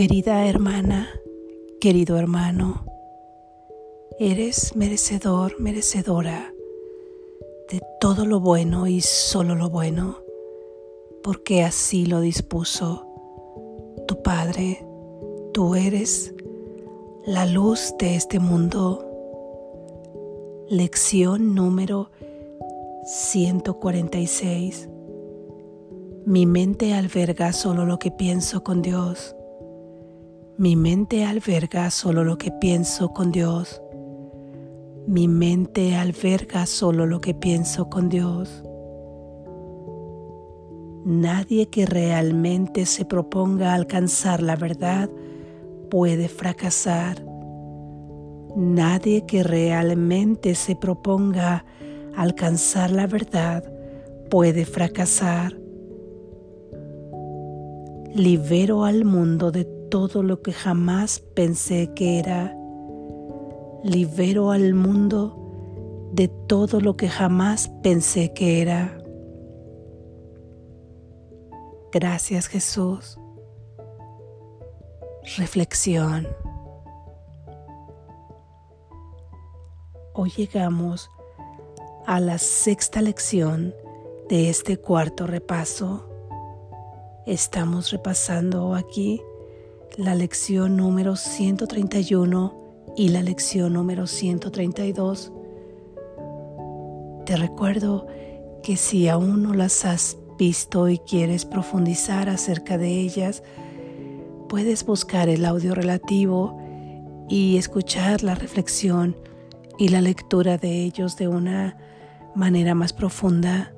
Querida hermana, querido hermano, eres merecedor, merecedora de todo lo bueno y solo lo bueno, porque así lo dispuso tu Padre. Tú eres la luz de este mundo. Lección número 146. Mi mente alberga solo lo que pienso con Dios. Mi mente alberga solo lo que pienso con Dios. Mi mente alberga solo lo que pienso con Dios. Nadie que realmente se proponga alcanzar la verdad puede fracasar. Nadie que realmente se proponga alcanzar la verdad puede fracasar. Libero al mundo de todo lo que jamás pensé que era. Libero al mundo de todo lo que jamás pensé que era. Gracias Jesús. Reflexión. Hoy llegamos a la sexta lección de este cuarto repaso. Estamos repasando aquí la lección número 131 y la lección número 132. Te recuerdo que si aún no las has visto y quieres profundizar acerca de ellas, puedes buscar el audio relativo y escuchar la reflexión y la lectura de ellos de una manera más profunda.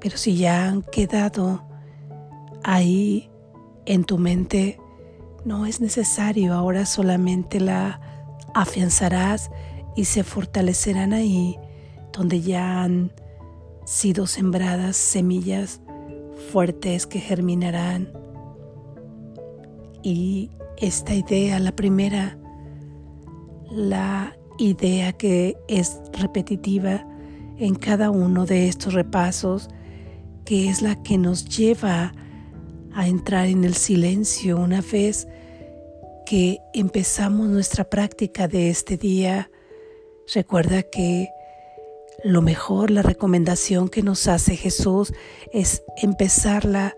Pero si ya han quedado ahí en tu mente, no es necesario, ahora solamente la afianzarás y se fortalecerán ahí donde ya han sido sembradas semillas fuertes que germinarán. Y esta idea, la primera, la idea que es repetitiva en cada uno de estos repasos, que es la que nos lleva a entrar en el silencio una vez que empezamos nuestra práctica de este día, recuerda que lo mejor, la recomendación que nos hace Jesús es empezarla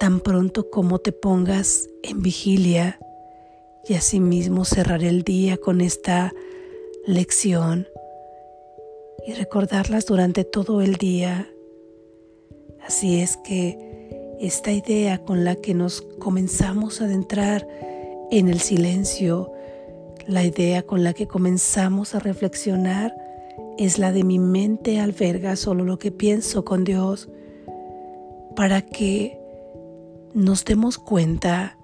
tan pronto como te pongas en vigilia y asimismo cerrar el día con esta lección y recordarlas durante todo el día. Así es que esta idea con la que nos comenzamos a adentrar en el silencio, la idea con la que comenzamos a reflexionar es la de mi mente alberga solo lo que pienso con Dios, para que nos demos cuenta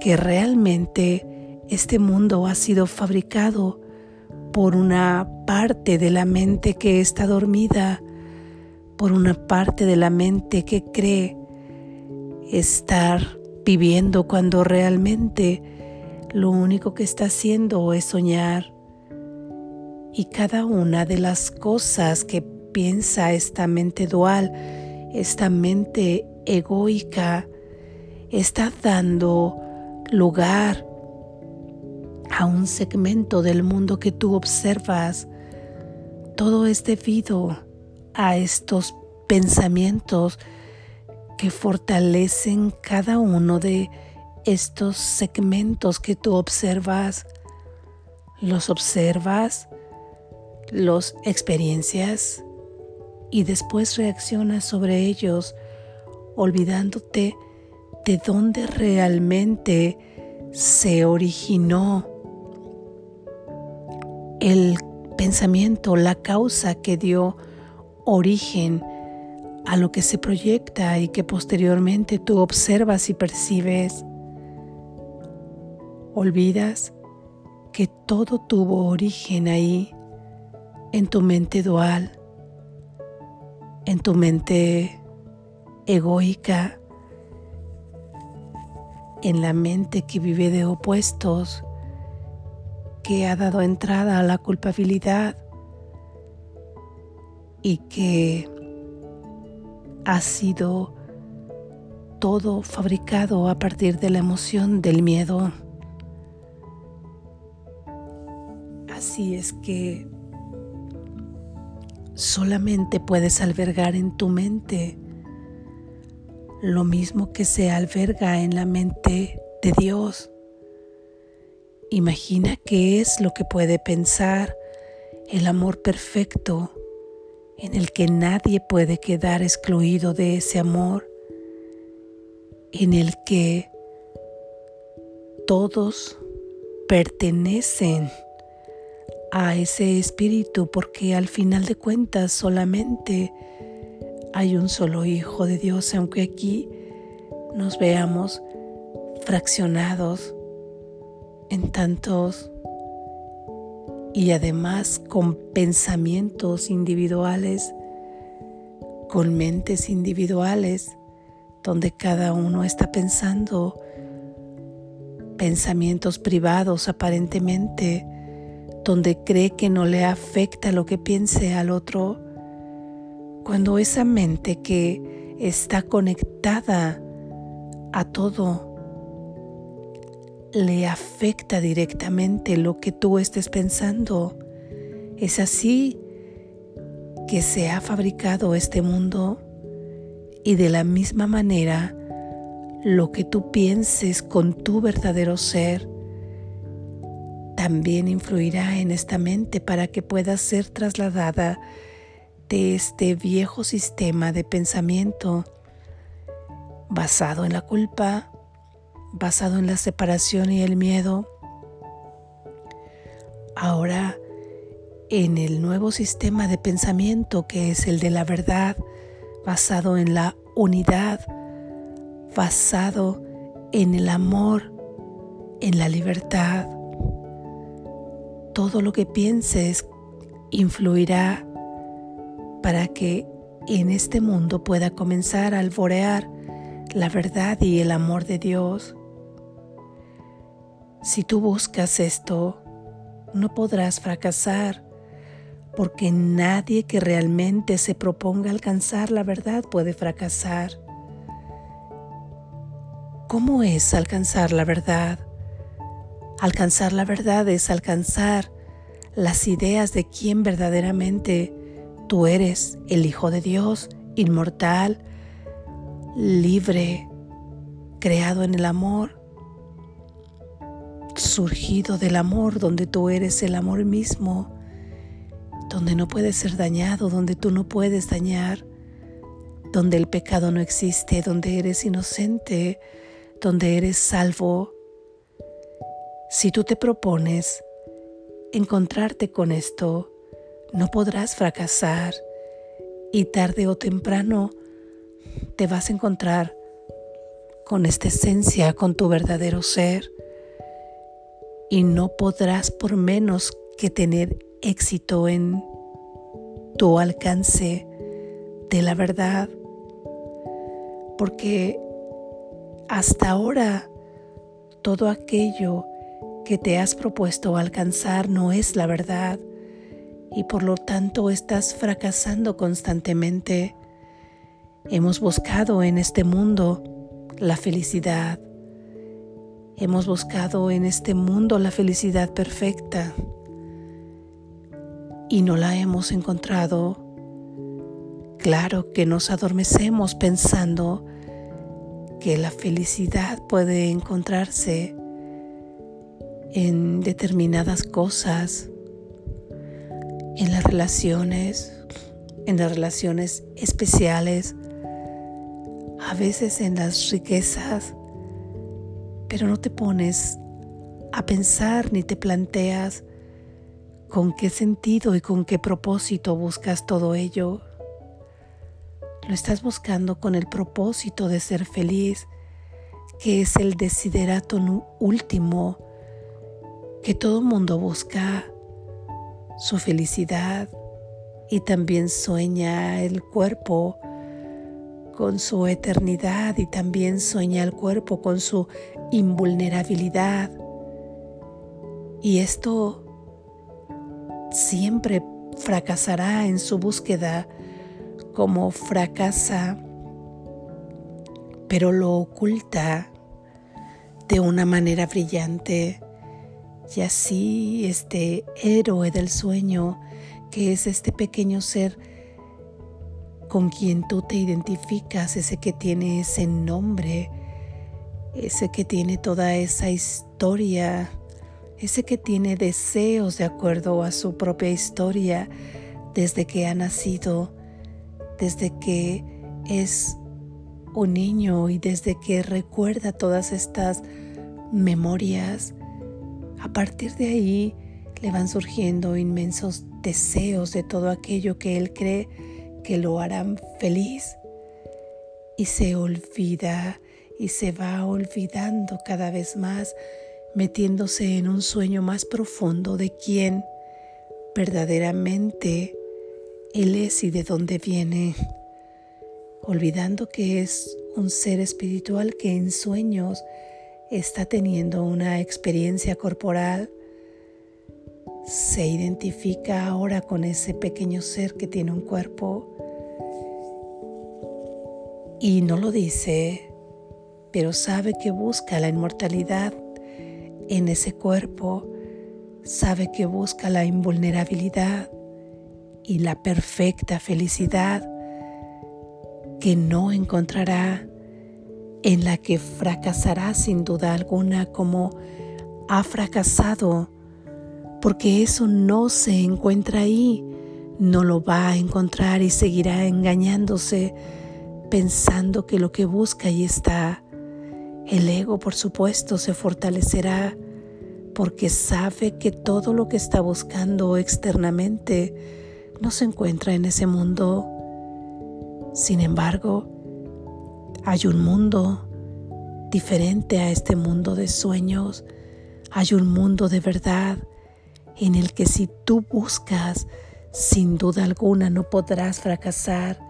que realmente este mundo ha sido fabricado por una parte de la mente que está dormida, por una parte de la mente que cree estar viviendo cuando realmente lo único que está haciendo es soñar. Y cada una de las cosas que piensa esta mente dual, esta mente egoica, está dando lugar a un segmento del mundo que tú observas. Todo es debido a estos pensamientos que fortalecen cada uno de estos segmentos que tú observas. Los observas, los experiencias y después reaccionas sobre ellos olvidándote de dónde realmente se originó el pensamiento, la causa que dio origen a lo que se proyecta y que posteriormente tú observas y percibes. Olvidas que todo tuvo origen ahí, en tu mente dual, en tu mente egoica, en la mente que vive de opuestos, que ha dado entrada a la culpabilidad y que ha sido todo fabricado a partir de la emoción del miedo. Así es que solamente puedes albergar en tu mente lo mismo que se alberga en la mente de Dios. Imagina qué es lo que puede pensar el amor perfecto en el que nadie puede quedar excluido de ese amor, en el que todos pertenecen a ese espíritu porque al final de cuentas solamente hay un solo Hijo de Dios, aunque aquí nos veamos fraccionados en tantos y además con pensamientos individuales, con mentes individuales, donde cada uno está pensando pensamientos privados aparentemente, donde cree que no le afecta lo que piense al otro, cuando esa mente que está conectada a todo le afecta directamente lo que tú estés pensando. Es así que se ha fabricado este mundo y de la misma manera lo que tú pienses con tu verdadero ser también influirá en esta mente para que pueda ser trasladada de este viejo sistema de pensamiento basado en la culpa, basado en la separación y el miedo, ahora en el nuevo sistema de pensamiento que es el de la verdad, basado en la unidad, basado en el amor, en la libertad. Todo lo que pienses influirá para que en este mundo pueda comenzar a alborear la verdad y el amor de Dios. Si tú buscas esto, no podrás fracasar, porque nadie que realmente se proponga alcanzar la verdad puede fracasar. ¿Cómo es alcanzar la verdad? Alcanzar la verdad es alcanzar las ideas de quién verdaderamente tú eres, el Hijo de Dios, inmortal, libre, creado en el amor surgido del amor, donde tú eres el amor mismo, donde no puedes ser dañado, donde tú no puedes dañar, donde el pecado no existe, donde eres inocente, donde eres salvo. Si tú te propones encontrarte con esto, no podrás fracasar y tarde o temprano te vas a encontrar con esta esencia, con tu verdadero ser y no podrás por menos que tener éxito en tu alcance de la verdad, porque hasta ahora todo aquello que te has propuesto alcanzar no es la verdad y por lo tanto estás fracasando constantemente. Hemos buscado en este mundo la felicidad, Hemos buscado en este mundo la felicidad perfecta y no la hemos encontrado. Claro que nos adormecemos pensando que la felicidad puede encontrarse en determinadas cosas, en las relaciones, en las relaciones especiales, a veces en las riquezas, pero no te pones a pensar ni te planteas con qué sentido y con qué propósito buscas todo ello. Lo estás buscando con el propósito de ser feliz, que es el desiderato último que todo mundo busca, su felicidad y también sueña el cuerpo con su eternidad y también sueña el cuerpo con su invulnerabilidad. Y esto siempre fracasará en su búsqueda como fracasa pero lo oculta de una manera brillante. Y así este héroe del sueño, que es este pequeño ser con quien tú te identificas, ese que tiene ese nombre, ese que tiene toda esa historia, ese que tiene deseos de acuerdo a su propia historia desde que ha nacido, desde que es un niño y desde que recuerda todas estas memorias, a partir de ahí le van surgiendo inmensos deseos de todo aquello que él cree que lo harán feliz. Y se olvida y se va olvidando cada vez más, metiéndose en un sueño más profundo de quién verdaderamente él es y de dónde viene. Olvidando que es un ser espiritual que en sueños está teniendo una experiencia corporal, se identifica ahora con ese pequeño ser que tiene un cuerpo y no lo dice, pero sabe que busca la inmortalidad en ese cuerpo, sabe que busca la invulnerabilidad y la perfecta felicidad que no encontrará, en la que fracasará sin duda alguna como ha fracasado, porque eso no se encuentra ahí, no lo va a encontrar y seguirá engañándose pensando que lo que busca ahí está. El ego, por supuesto, se fortalecerá porque sabe que todo lo que está buscando externamente no se encuentra en ese mundo sin embargo, hay un mundo diferente a este mundo de sueños. Hay un mundo de verdad en el que si tú buscas, sin duda alguna no podrás fracasar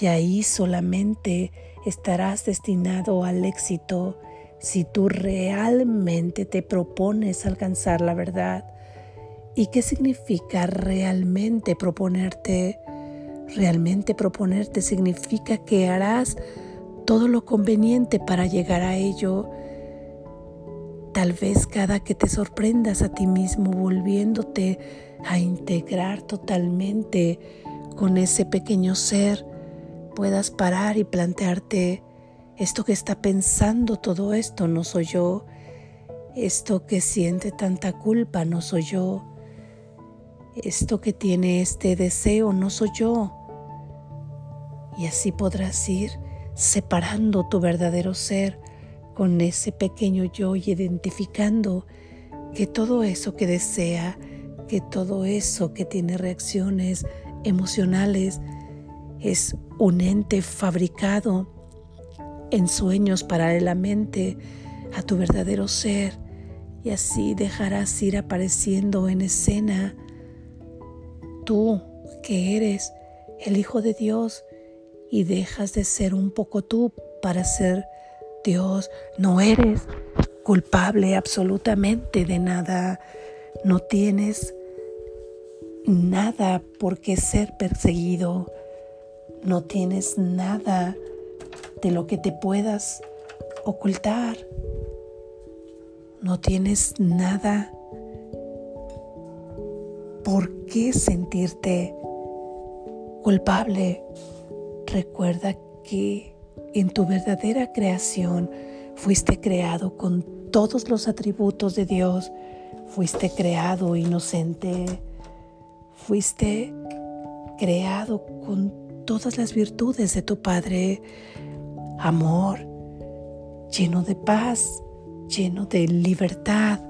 y ahí solamente estarás destinado al éxito si tú realmente te propones alcanzar la verdad. ¿Y qué significa realmente proponerte? Realmente proponerte significa que harás todo lo conveniente para llegar a ello. Tal vez cada que te sorprendas a ti mismo volviéndote a integrar totalmente con ese pequeño ser, puedas parar y plantearte, esto que está pensando todo esto. No soy yo, esto que siente tanta culpa no soy yo, esto que tiene este deseo no soy yo. Y así podrás ir separando tu verdadero ser con ese pequeño yo y identificando que todo eso que desea, que todo eso que tiene reacciones emocionales es un ente fabricado en sueños paralelamente a tu verdadero ser y así dejarás ir apareciendo en escena tú que eres el Hijo de Dios y dejas de ser un poco tú para ser Dios. No eres culpable absolutamente de nada. No tienes nada por qué ser perseguido. No tienes nada de lo que te puedas ocultar. No tienes nada por qué sentirte culpable. Recuerda que en tu verdadera creación fuiste creado con todos los atributos de Dios. Fuiste creado inocente. Fuiste creado con todas las virtudes de tu Padre. Amor, lleno de paz, lleno de libertad,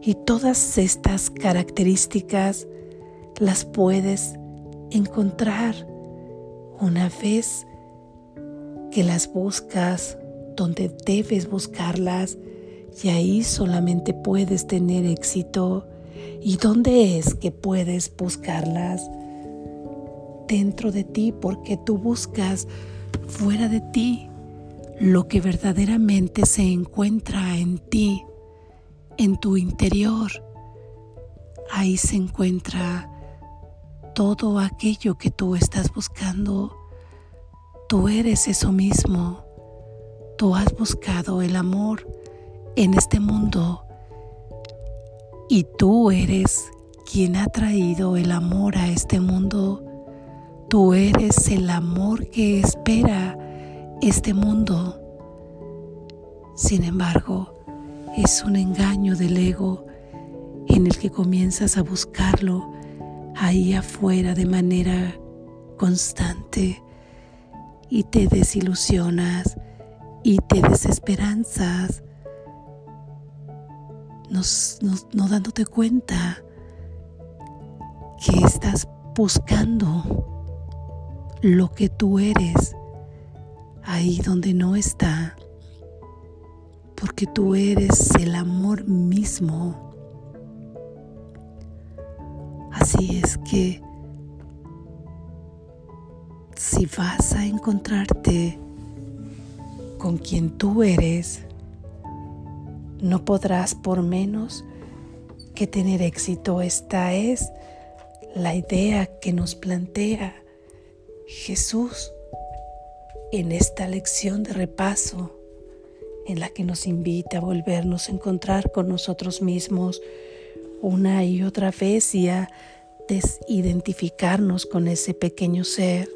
y todas estas características las puedes encontrar una vez que las buscas donde debes buscarlas y ahí solamente puedes tener éxito. ¿Y dónde es que puedes buscarlas? Dentro de ti, porque tú buscas fuera de ti lo que verdaderamente se encuentra en ti en tu interior. Ahí se encuentra todo aquello que tú estás buscando. Tú eres eso mismo. tú has buscado el amor en este mundo y tú eres quien ha traído el amor a este mundo. Tú eres el amor que espera este mundo. Sin embargo, es un engaño del ego en el que comienzas a buscarlo ahí afuera de manera constante y te desilusionas y te desesperanzas, no, dándote cuenta que estás buscando lo que tú eres ahí donde no está, porque tú eres el amor mismo. Así es que si vas a encontrarte con quien tú eres, no podrás por menos que tener éxito. Esta es la idea que nos plantea Jesús en esta lección de repaso en la que nos invita a volvernos a encontrar con nosotros mismos una y otra vez y a desidentificarnos con ese pequeño ser.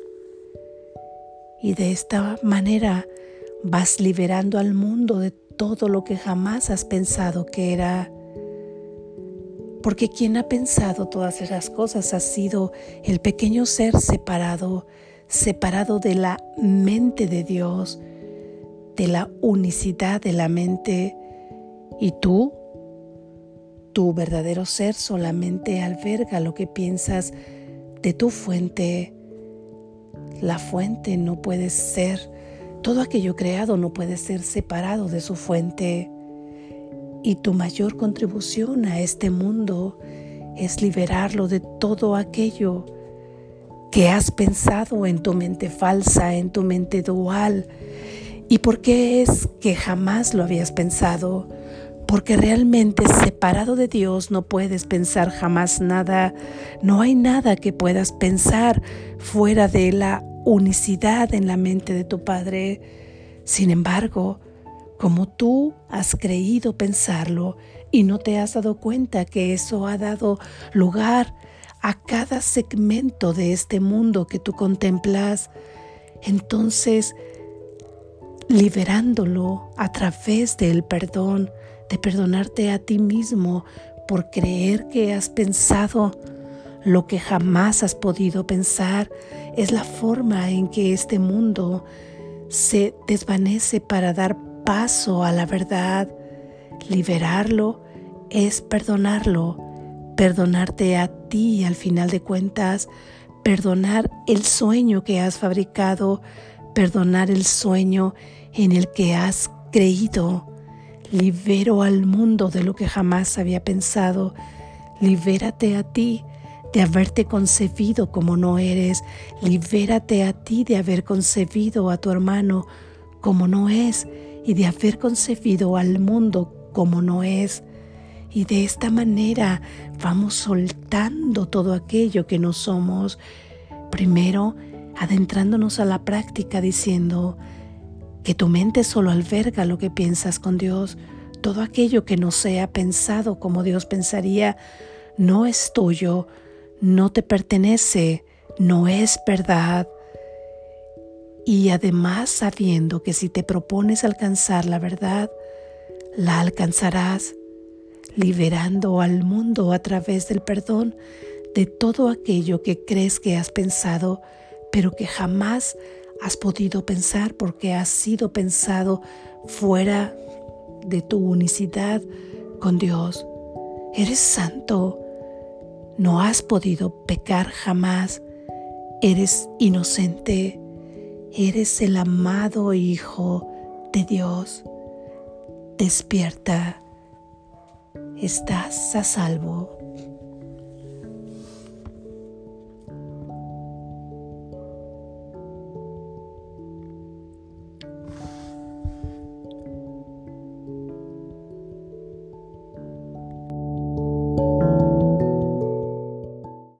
Y de esta manera vas liberando al mundo de todo lo que jamás has pensado que era. Porque quien ha pensado todas esas cosas ha sido el pequeño ser separado, separado de la mente de Dios, de la unicidad de la mente. Y tú, tu verdadero ser solamente alberga lo que piensas de tu fuente. La fuente no puede ser todo aquello creado no puede ser separado de su fuente. Y tu mayor contribución a este mundo es liberarlo de todo aquello que has pensado en tu mente falsa, en tu mente dual. ¿Y por qué es que jamás lo habías pensado? Porque realmente separado de Dios no puedes pensar jamás nada. No hay nada que puedas pensar fuera de la unicidad en la mente de tu Padre. Sin embargo, como tú has creído pensarlo y no te has dado cuenta que eso ha dado lugar a cada segmento de este mundo que tú contemplas, entonces liberándolo a través del perdón, de perdonarte a ti mismo por creer que has pensado lo que jamás has podido pensar es la forma en que este mundo se desvanece para dar paso a la verdad. Liberarlo es perdonarlo, perdonarte a ti al final de cuentas, perdonar el sueño que has fabricado, perdonar el sueño en el que has creído. Libero al mundo de lo que jamás había pensado. Libérate a ti de haberte concebido como no eres. Libérate a ti de haber concebido a tu hermano como no es y de haber concebido al mundo como no es. Y de esta manera vamos soltando todo aquello que no somos. Primero, adentrándonos a la práctica diciendo que tu mente solo alberga lo que piensas con Dios. Todo aquello que no sea pensado como Dios pensaría no es tuyo, no te pertenece, no es verdad. Y además sabiendo que si te propones alcanzar la verdad, la alcanzarás, liberando al mundo a través del perdón de todo aquello que crees que has pensado, pero que jamás has podido pensar porque has sido pensado fuera de tu unicidad con Dios. Eres santo, no has podido pecar jamás. Eres inocente. Eres el amado Hijo de Dios. Despierta. Estás a salvo.